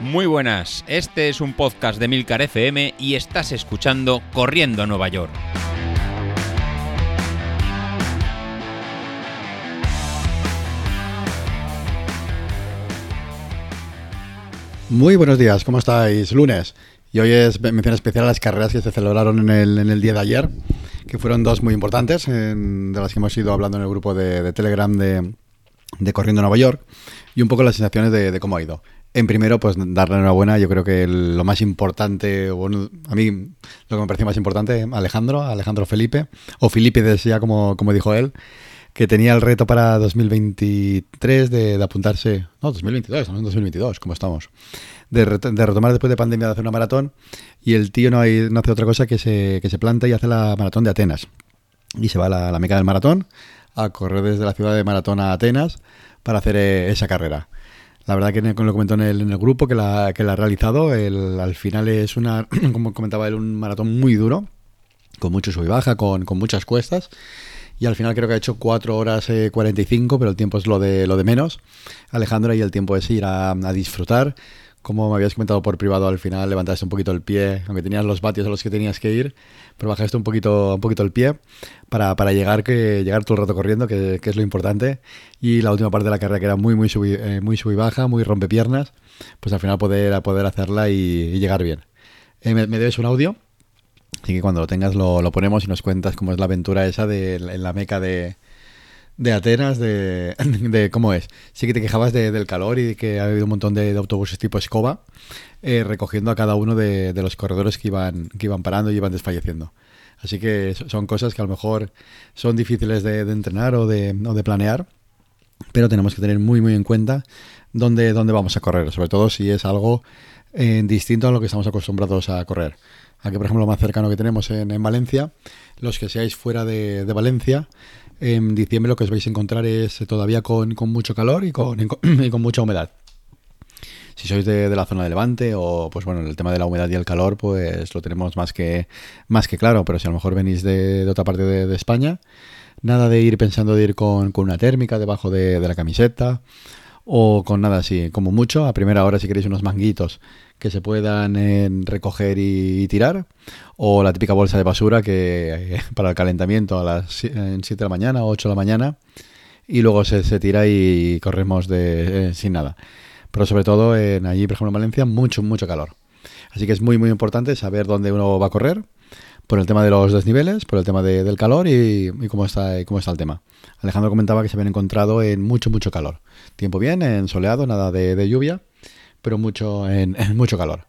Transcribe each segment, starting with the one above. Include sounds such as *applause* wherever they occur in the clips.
Muy buenas, este es un podcast de Milcar FM y estás escuchando Corriendo a Nueva York. Muy buenos días, ¿cómo estáis? Lunes. Y hoy es mención especial a las carreras que se celebraron en el, día de ayer, que fueron dos muy importantes, de las que hemos ido hablando en el grupo de, Telegram de, de Corriendo Nueva York, y un poco las sensaciones de cómo ha ido. En primero, pues darle enhorabuena, yo creo que lo más importante, bueno, a mí lo que me pareció más importante, Alejandro, Alejandro Felipe, o Felipe decía como, como dijo él, que tenía el reto para 2023 de, de apuntarse, no, 2022, estamos en 2022, como estamos, de, de retomar después de pandemia de hacer una maratón y el tío no, hay- no hace otra cosa que se, que se planta y hace la maratón de Atenas. Y se va a la, la meca del maratón a correr desde la ciudad de Maratón a Atenas para hacer eh, esa carrera. La verdad que lo comentó en el, en el grupo que la, que la ha realizado. El- al final es una, *clears throat* como comentaba él, un maratón muy duro, con mucho sub y baja, con, con muchas cuestas. Y al final creo que ha hecho 4 horas eh, 45, pero el tiempo es lo de, lo de menos. Alejandro, y el tiempo es ir a, a disfrutar. Como me habías comentado por privado, al final levantaste un poquito el pie, aunque tenías los vatios a los que tenías que ir, pero bajaste un poquito, un poquito el pie para, para llegar, que, llegar todo el rato corriendo, que, que es lo importante. Y la última parte de la carrera, que era muy, muy sub y, eh, muy sub baja, muy rompepiernas, pues al final poder, poder hacerla y, llegar bien. Eh, me, me debes un audio, Así que cuando lo tengas lo, lo ponemos y nos cuentas cómo es la aventura esa de, en la meca de, de Atenas, de, *laughs* de cómo es. Sí que te quejabas de- del calor y de que ha habido un montón de, autobuses tipo escoba eh, recogiendo a cada uno de, los corredores que iban, que iban parando y iban desfalleciendo. Así que so- son cosas que a lo mejor son difíciles de, entrenar o de, o de planear, pero tenemos que tener muy muy en cuenta dónde, dónde vamos a correr, sobre todo si es algo eh, distinto a lo que estamos acostumbrados a correr. Aquí, por ejemplo, lo más cercano que tenemos en, en Valencia, los que seáis fuera de Valencia, en diciembre lo que os vais a encontrar es todavía con, con mucho calor y con, *coughs* y con- mucha humedad. Si sois de, de la zona de Levante o, pues bueno, el tema de la humedad y el calor, pues lo tenemos más que, más que claro. Pero si a lo mejor venís de, de otra parte de, España, nada de ir pensando de ir con, con una térmica debajo de, de la camiseta o con nada así. Como mucho, a primera hora si queréis unos manguitos que se puedan eh, recoger y, y tirar o la típica bolsa de basura que eh, *laughs* para el calentamiento a las 7 de la mañana o 8 de la mañana y luego se, se tira y corremos de, eh, sin nada. Pero sobre todo en allí, por ejemplo, en Valencia, mucho, mucho calor. Así que es muy, muy importante saber dónde uno va a correr, por el tema de los desniveles, por el tema de- del calor y, y cómo, está, cómo está el tema. Alejandro comentaba que se habían encontrado en mucho, mucho calor. Tiempo bien, en soleado, nada de, de lluvia, pero mucho, *laughs* en, mucho calor.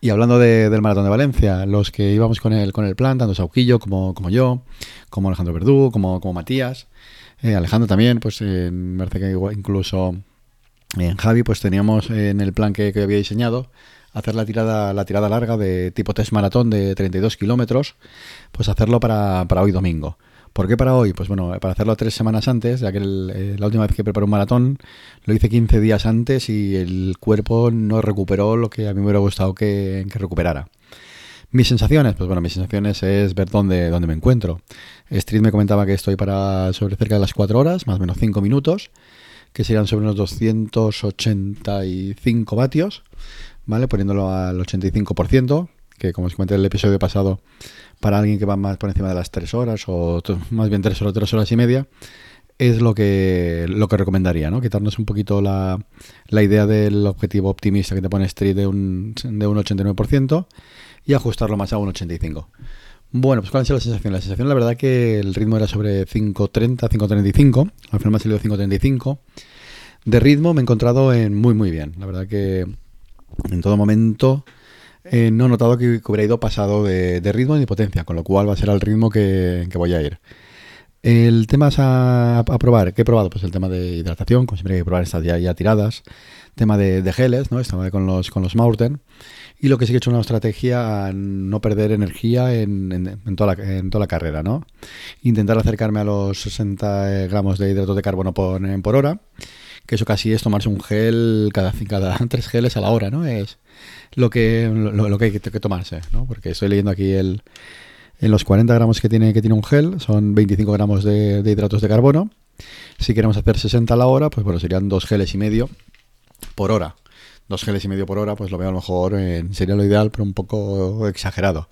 Y hablando de- del Maratón de Valencia, los que íbamos con el, con el plan, tanto Sauquillo como, como yo, como Alejandro Verdú, como, como Matías, eh, Alejandro también, pues eh, me parece que incluso en Javi, pues teníamos en el plan que, que había diseñado hacer la tirada, la tirada larga de tipo test maratón de 32 kilómetros, pues hacerlo para, para hoy domingo. ¿Por qué para hoy? Pues bueno, para hacerlo tres semanas antes, ya que eh, la última vez que preparé un maratón lo hice 15 días antes y el cuerpo no recuperó lo que a mí me hubiera gustado que, que recuperara. Mis sensaciones, pues bueno, mis sensaciones es ver dónde, dónde me encuentro. Street me comentaba que estoy para sobre cerca de las 4 horas, más o menos 5 minutos, que serían sobre unos 285 vatios, ¿vale? Poniéndolo al 85%, que como os comenté en el episodio pasado, para alguien que va más por encima de las 3 horas, o más bien 3 horas, 3 horas y media, es lo que, lo que recomendaría, ¿no? Quitarnos un poquito la, la idea del objetivo optimista que te pone Street de un, de un 89% y ajustarlo más a un 85%. Bueno, pues ¿cuál ha sido la sensación? La sensación, la verdad, que el ritmo era sobre 5.30, 5.35. Al final me ha salido 5.35. De ritmo me he encontrado en muy, muy bien. La verdad que en todo momento eh, no he notado que, hubiera ido pasado de, de ritmo ni potencia, con lo cual va a ser al ritmo que, voy a ir. El tema es a, probar. ¿Qué he probado? Pues el tema de hidratación, como siempre hay que probar estas ya, ya tiradas. Tema de, geles, ¿no? Estaba con los, con los Mountain. Y lo que sí que he hecho una estrategia a no perder energía en, en- toda, la, en toda la carrera, ¿no? Intentar acercarme a los 60 gramos de hidratos de carbono por, por hora, que eso casi es tomarse un gel cada, cada *laughs* tres geles a la hora, ¿no? Es lo que, lo, que hay que, tomarse, ¿no? Porque estoy leyendo aquí el, en los 40 gramos que tiene, que tiene un gel, son 25 gramos de, hidratos de carbono. Si queremos hacer 60 a la hora, pues bueno, serían dos geles y medio por hora dos geles y medio por hora, pues lo veo a lo mejor, en, sería lo ideal, pero un poco exagerado.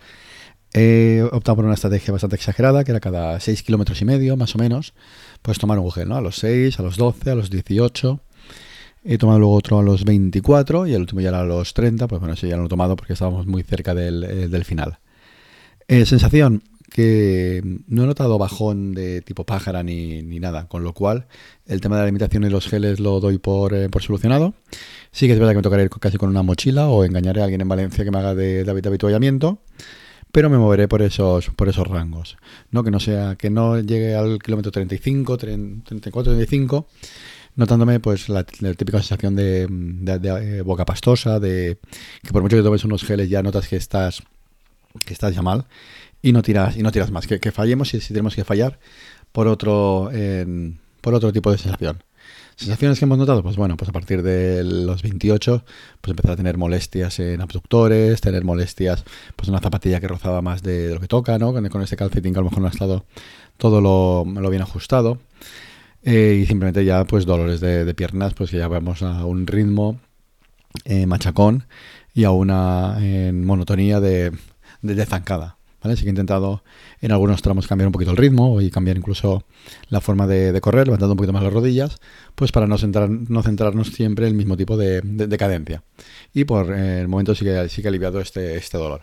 He optado por una estrategia bastante exagerada, que era cada 6 kilómetros y medio, más o menos, pues tomar un gel, ¿no? A los 6, a los 12, a los 18. He tomado luego otro a los 24 y el último ya era a los 30, pues bueno, ese ya lo he tomado porque estábamos muy cerca del, eh, del final. Eh, sensación que no he notado bajón de tipo pájara ni, ni, nada, con lo cual el tema de la limitación y los geles lo doy por, eh, por solucionado. Sí que es verdad que me tocará ir casi con una mochila o engañaré a alguien en Valencia que me haga de, de habituallamiento pero me moveré por esos por esos rangos, no que no sea que no llegue al kilómetro 35, 34, 35, notándome pues la, típica sensación de, eh, boca pastosa, de que por mucho que tomes unos geles ya notas que estás que estás ya mal y no tiras y no tiras más, que, fallemos y si tenemos que fallar por otro por otro tipo de sensación. ¿Sensaciones que hemos notado? Pues bueno, pues a partir de los 28, pues empezar a tener molestias en abductores, tener molestias, pues en una zapatilla que rozaba más de, lo que toca, ¿no? Con, con este calcetín que a lo mejor no ha estado todo lo, lo bien ajustado. Eh, y simplemente ya, pues dolores de, piernas, pues que ya vamos a un ritmo eh, machacón y a una monotonía de, de zancada. ¿Vale? Que he intentado en algunos tramos cambiar un poquito el ritmo y cambiar incluso la forma de, correr, levantando un poquito más las rodillas, pues para no, centrar, no centrarnos siempre en el mismo tipo de, cadencia. Y por eh, el momento sí que, sí que ha aliviado este, este dolor.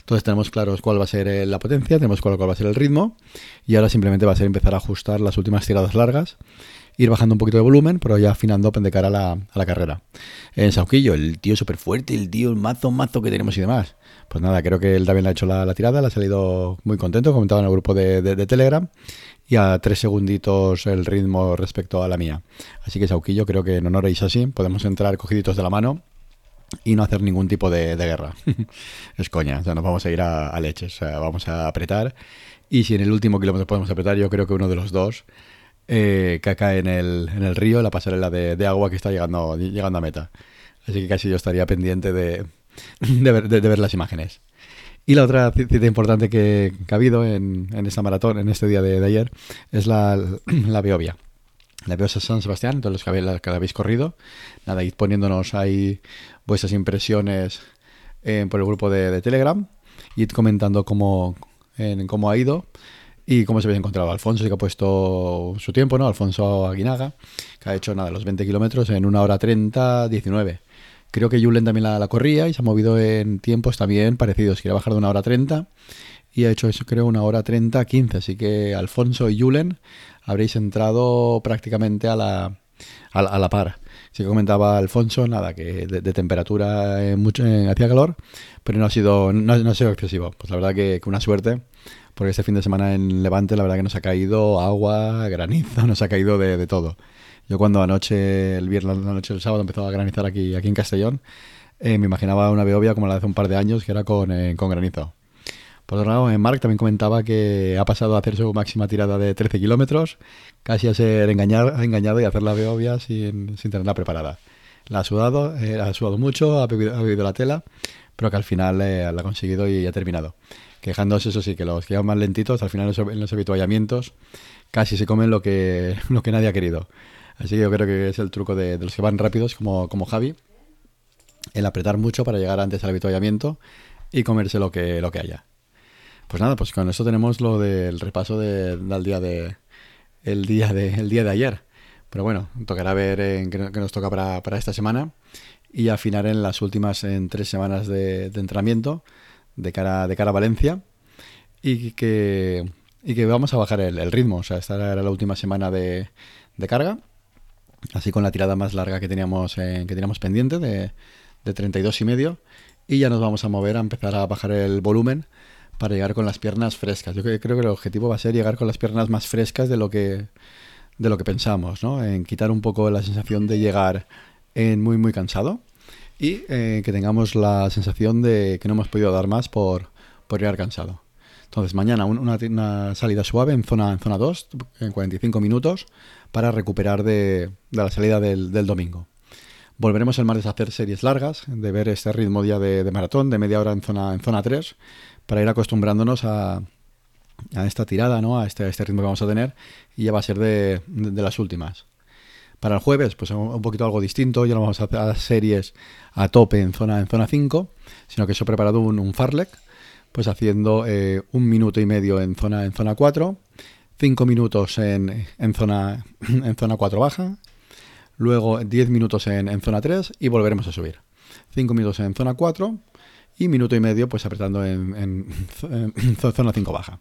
Entonces tenemos claros cuál va a ser eh, la potencia, tenemos claro cuál va a ser el ritmo y ahora simplemente va a ser empezar a ajustar las últimas tiradas largas ir bajando un poquito de volumen, pero ya afinando de cara a la, carrera. En Sauquillo, el tío súper fuerte, el tío, el mazo, mazo que tenemos y demás. Pues nada, creo que él también ha hecho la, tirada, le ha salido muy contento, comentado en el grupo de, Telegram, y a tres segunditos el ritmo respecto a la mía. Así que Sauquillo, creo que en honor a así podemos entrar cogiditos de la mano y no hacer ningún tipo de, guerra. *laughs* es coña, o sea, nos vamos a ir a, a leches, o sea, vamos a apretar. Y si en el último kilómetro podemos apretar, yo creo que uno de los dos eh, caca en el, en el río, la pasarela de, agua que está llegando, llegando a meta. Así que casi yo estaría pendiente de, de, ver, las imágenes. Y la otra cita importante que, ha habido en, en, esta maratón, en este día de, ayer, es la, *clears throat* la Beovia. La Beovia San Sebastián, todos los que habéis, que habéis corrido. Nada, id poniéndonos ahí vuestras impresiones eh, por el grupo de, Telegram. Id comentando cómo, en, cómo ha ido y cómo se había encontrado. Alfonso que ha puesto su tiempo, ¿no? Alfonso Aguinaga, que ha hecho nada, los 20 kilómetros en una hora 30, 19. Creo que Julen también la, corría y se ha movido en tiempos también parecidos. Quiere bajar de una hora 30 y ha hecho eso, creo, una hora 30, 15. Así que Alfonso y Julen habréis entrado prácticamente a la, a la, par. Sí que comentaba Alfonso, nada, que de, temperatura eh, mucho, eh, hacía calor, pero no ha sido no, ha sido excesivo. Pues la verdad que, que una suerte porque este fin de semana en Levante la verdad que nos ha caído agua, granizo, *laughs* nos ha caído de, todo. Yo cuando anoche, el viernes, la noche del sábado empezó a granizar aquí, aquí en Castellón, eh, me imaginaba una Beovia como la de hace un par de años, que era con, eh, con granizo. Por otro lado, Mark también comentaba que ha pasado a hacer su máxima tirada de 13 kilómetros, casi a ser *laughs* engañado y hacer la Beovia sin, sin tenerla preparada. La ha sudado, eh, ha sudado mucho, ha bebido, la tela, pero que al final la ha conseguido y ha terminado quejándose, eso sí, que los que van más lentitos, al final en los habituallamientos casi se comen lo que, *laughs* lo que nadie ha querido. Así que yo creo que es el truco de, los que van rápidos, como, como Javi, el apretar mucho para llegar antes al habituallamiento y comerse lo que, lo que haya. Pues nada, pues con eso tenemos lo del repaso del día de el día de el día de ayer. Pero bueno, tocará ver en qué, nos toca para, para, esta semana y afinar en las últimas en tres semanas de, de entrenamiento de cara, de cara a Valencia y que, y que vamos a bajar el, ritmo. O sea, esta era la última semana de, de, carga, así con la tirada más larga que teníamos, que teníamos pendiente de, de 32 y medio y ya nos vamos a mover a empezar a bajar el volumen para llegar con las piernas frescas. Yo creo que el objetivo va a ser llegar con las piernas más frescas de lo que de lo que pensamos, ¿no? En quitar un poco la sensación de llegar en muy muy cansado y eh, que tengamos la sensación de que no hemos podido dar más por, por llegar cansado. Entonces, mañana una, salida suave en zona, en zona 2, en 45 minutos, para recuperar de, la salida del, domingo. Volveremos el martes a hacer series largas, de ver este ritmo día de, maratón, de media hora en zona, en zona 3, para ir acostumbrándonos a, a esta tirada, ¿no? a, este, este ritmo que vamos a tener, y ya va a ser de, de las últimas. Para el jueves, pues un poquito algo distinto, ya no vamos a hacer series a tope en zona, en zona 5, sino que se ha preparado un, un farlek, pues haciendo eh, un minuto y medio en zona, en zona 4, 5 minutos en, en, zona, *clears throat* en zona 4 baja, luego 10 minutos en, en, zona 3 y volveremos a subir. 5 minutos en zona 4 y minuto y medio pues apretando en, en *laughs* zona 5 baja.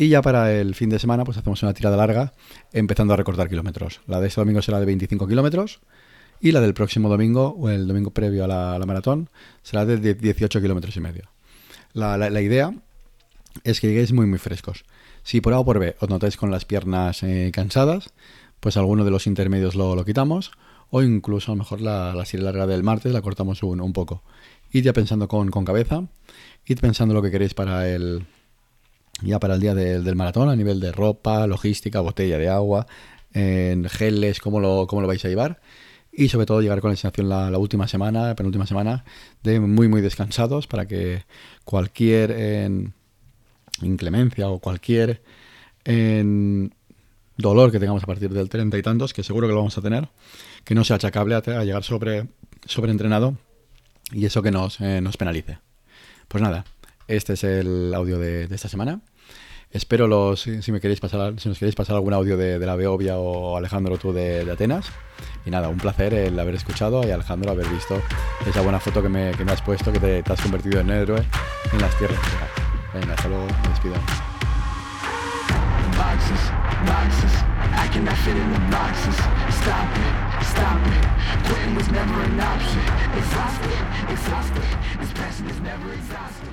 Y ya para el fin de semana, pues hacemos una tirada larga, empezando a recortar kilómetros. La de este domingo será de 25 kilómetros y la del próximo domingo, o el domingo previo a la, maratón, será de 18 kilómetros y medio. La, idea es que lleguéis muy, muy frescos. Si por A o por B os notáis con las piernas eh, cansadas, pues alguno de los intermedios lo, quitamos, o incluso a lo mejor la, la larga del martes la cortamos un, un poco. Id ya pensando con, con cabeza, id pensando lo que queréis para el, ya para el día del maratón a nivel de ropa, logística, botella de agua, en geles, cómo lo, cómo lo vais a llevar. Y sobre todo llegar con la sensación la, última semana, penúltima semana, de muy muy descansados para que cualquier inclemencia o cualquier dolor que tengamos a partir del 30 y tantos, que seguro que lo vamos a tener, que no sea achacable a, llegar sobre, sobreentrenado y eso que nos, eh, nos penalice. Pues nada, este es el audio de, esta semana. Espero los, si, me queréis pasar, si nos queréis pasar algún audio de, la Beovia o Alejandro tú de, Atenas. Y nada, un placer el haber escuchado y Alejandro haber visto esa buena foto que me, has puesto, que te, has convertido en héroe en las tierras. Venga, hasta luego, me despido. It. was never an option. Exhausted, exhausted. This passion is never exhausted.